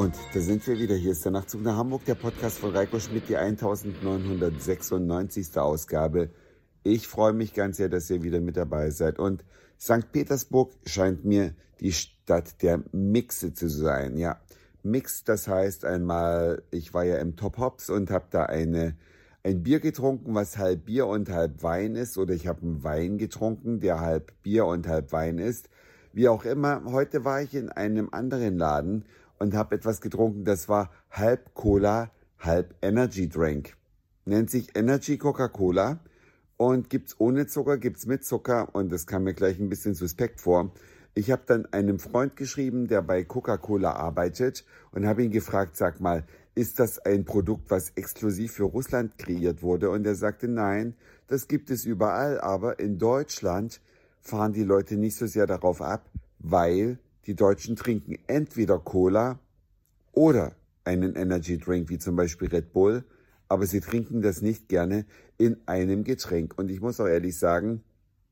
Und da sind wir wieder. Hier ist der Nachtzug nach Hamburg, der Podcast von Reiko Schmidt, die 1996. Ausgabe. Ich freue mich ganz sehr, dass ihr wieder mit dabei seid. Und St. Petersburg scheint mir die Stadt der Mixe zu sein. Ja, Mix, das heißt einmal, ich war ja im Top Hops und habe da eine ein Bier getrunken, was halb Bier und halb Wein ist, oder ich habe einen Wein getrunken, der halb Bier und halb Wein ist. Wie auch immer, heute war ich in einem anderen Laden und habe etwas getrunken, das war halb Cola, halb Energy Drink. Nennt sich Energy Coca-Cola und gibt's ohne Zucker, gibt's mit Zucker und das kam mir gleich ein bisschen suspekt vor. Ich habe dann einem Freund geschrieben, der bei Coca-Cola arbeitet und habe ihn gefragt, sag mal, ist das ein Produkt, was exklusiv für Russland kreiert wurde? Und er sagte, nein, das gibt es überall, aber in Deutschland fahren die Leute nicht so sehr darauf ab, weil die Deutschen trinken entweder Cola oder einen Energy Drink wie zum Beispiel Red Bull, aber sie trinken das nicht gerne in einem Getränk. Und ich muss auch ehrlich sagen,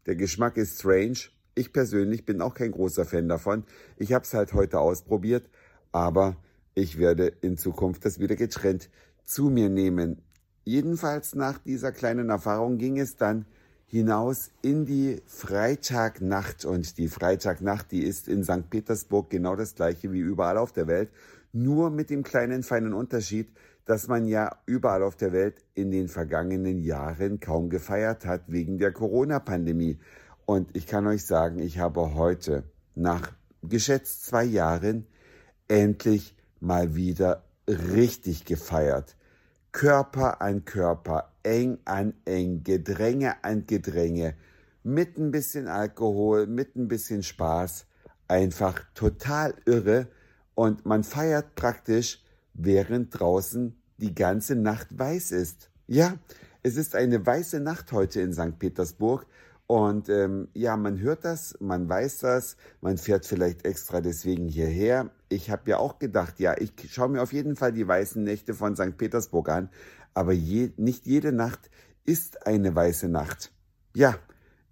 der Geschmack ist strange. Ich persönlich bin auch kein großer Fan davon. Ich habe es halt heute ausprobiert, aber ich werde in Zukunft das wieder getrennt zu mir nehmen. Jedenfalls nach dieser kleinen Erfahrung ging es dann hinaus in die Freitagnacht. Und die Freitagnacht, die ist in St. Petersburg genau das gleiche wie überall auf der Welt, nur mit dem kleinen feinen Unterschied, dass man ja überall auf der Welt in den vergangenen Jahren kaum gefeiert hat wegen der Corona-Pandemie. Und ich kann euch sagen, ich habe heute nach geschätzt zwei Jahren endlich mal wieder richtig gefeiert. Körper an Körper, eng an eng, Gedränge an Gedränge, mit ein bisschen Alkohol, mit ein bisschen Spaß, einfach total irre und man feiert praktisch, während draußen die ganze Nacht weiß ist. Ja, es ist eine weiße Nacht heute in St. Petersburg und ähm, ja, man hört das, man weiß das, man fährt vielleicht extra deswegen hierher. Ich habe ja auch gedacht, ja, ich schaue mir auf jeden Fall die weißen Nächte von St. Petersburg an, aber je, nicht jede Nacht ist eine weiße Nacht. Ja,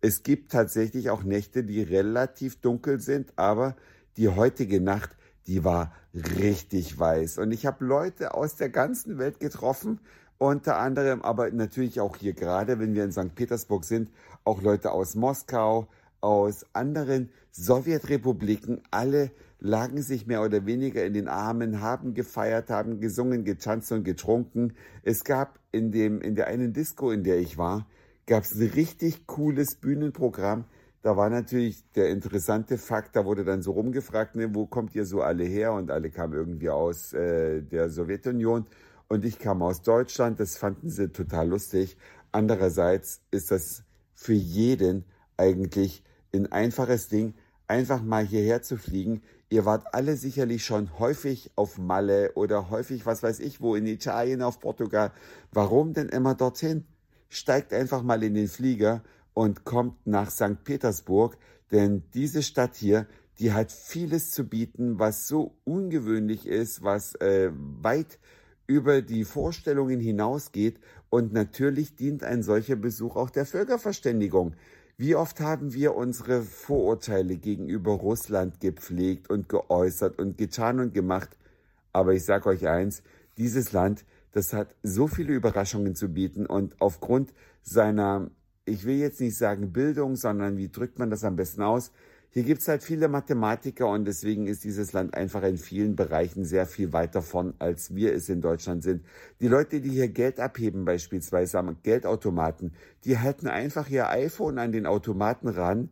es gibt tatsächlich auch Nächte, die relativ dunkel sind, aber die heutige Nacht, die war richtig weiß. Und ich habe Leute aus der ganzen Welt getroffen unter anderem aber natürlich auch hier gerade, wenn wir in St. Petersburg sind, auch Leute aus Moskau, aus anderen Sowjetrepubliken, alle lagen sich mehr oder weniger in den Armen, haben gefeiert, haben gesungen, getanzt und getrunken. Es gab in dem, in der einen Disco, in der ich war, gab es ein richtig cooles Bühnenprogramm. Da war natürlich der interessante Fakt, da wurde dann so rumgefragt, ne, wo kommt ihr so alle her? Und alle kamen irgendwie aus äh, der Sowjetunion und ich kam aus Deutschland. Das fanden sie total lustig. Andererseits ist das für jeden eigentlich ein einfaches Ding, einfach mal hierher zu fliegen. Ihr wart alle sicherlich schon häufig auf Malle oder häufig, was weiß ich, wo in Italien, auf Portugal. Warum denn immer dorthin? Steigt einfach mal in den Flieger und kommt nach St. Petersburg, denn diese Stadt hier, die hat vieles zu bieten, was so ungewöhnlich ist, was äh, weit über die Vorstellungen hinausgeht und natürlich dient ein solcher Besuch auch der Völkerverständigung. Wie oft haben wir unsere Vorurteile gegenüber Russland gepflegt und geäußert und getan und gemacht? Aber ich sage euch eins, dieses Land, das hat so viele Überraschungen zu bieten und aufgrund seiner, ich will jetzt nicht sagen Bildung, sondern wie drückt man das am besten aus, hier gibt's halt viele Mathematiker und deswegen ist dieses Land einfach in vielen Bereichen sehr viel weiter von, als wir es in Deutschland sind. Die Leute, die hier Geld abheben, beispielsweise am Geldautomaten, die halten einfach ihr iPhone an den Automaten ran,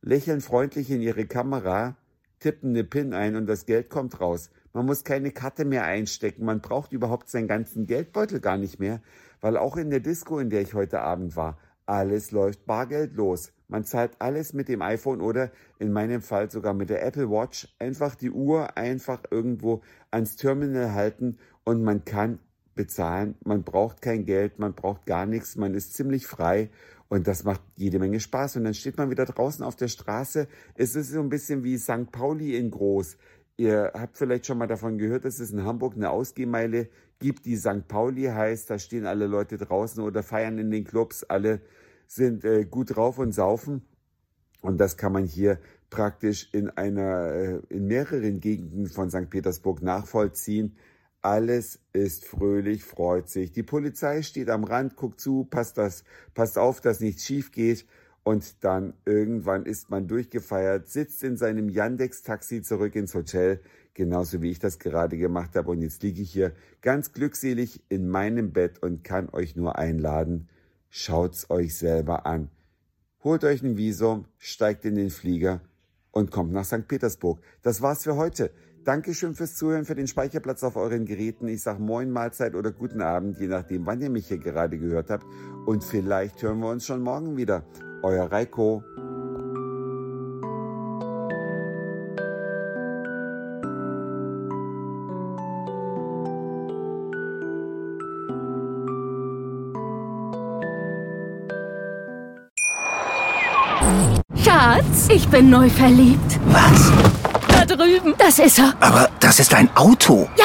lächeln freundlich in ihre Kamera, tippen eine PIN ein und das Geld kommt raus. Man muss keine Karte mehr einstecken, man braucht überhaupt seinen ganzen Geldbeutel gar nicht mehr, weil auch in der Disco, in der ich heute Abend war, alles läuft bargeldlos. Man zahlt alles mit dem iPhone oder in meinem Fall sogar mit der Apple Watch. Einfach die Uhr einfach irgendwo ans Terminal halten und man kann bezahlen. Man braucht kein Geld, man braucht gar nichts, man ist ziemlich frei und das macht jede Menge Spaß. Und dann steht man wieder draußen auf der Straße. Es ist so ein bisschen wie St. Pauli in groß. Ihr habt vielleicht schon mal davon gehört, dass es in Hamburg eine Ausgehmeile gibt, die St. Pauli heißt. Da stehen alle Leute draußen oder feiern in den Clubs. Alle sind äh, gut drauf und saufen. Und das kann man hier praktisch in einer, äh, in mehreren Gegenden von St. Petersburg nachvollziehen. Alles ist fröhlich, freut sich. Die Polizei steht am Rand, guckt zu, passt das, passt auf, dass nichts schief geht. Und dann irgendwann ist man durchgefeiert, sitzt in seinem Yandex-Taxi zurück ins Hotel, genauso wie ich das gerade gemacht habe. Und jetzt liege ich hier ganz glückselig in meinem Bett und kann euch nur einladen. Schaut's euch selber an. Holt euch ein Visum, steigt in den Flieger und kommt nach St. Petersburg. Das war's für heute. Dankeschön fürs Zuhören, für den Speicherplatz auf euren Geräten. Ich sage Moin, Mahlzeit oder guten Abend, je nachdem, wann ihr mich hier gerade gehört habt. Und vielleicht hören wir uns schon morgen wieder. Euer Reiko. Schatz, ich bin neu verliebt. Was? Da drüben. Das ist er. Aber das ist ein Auto. Ja,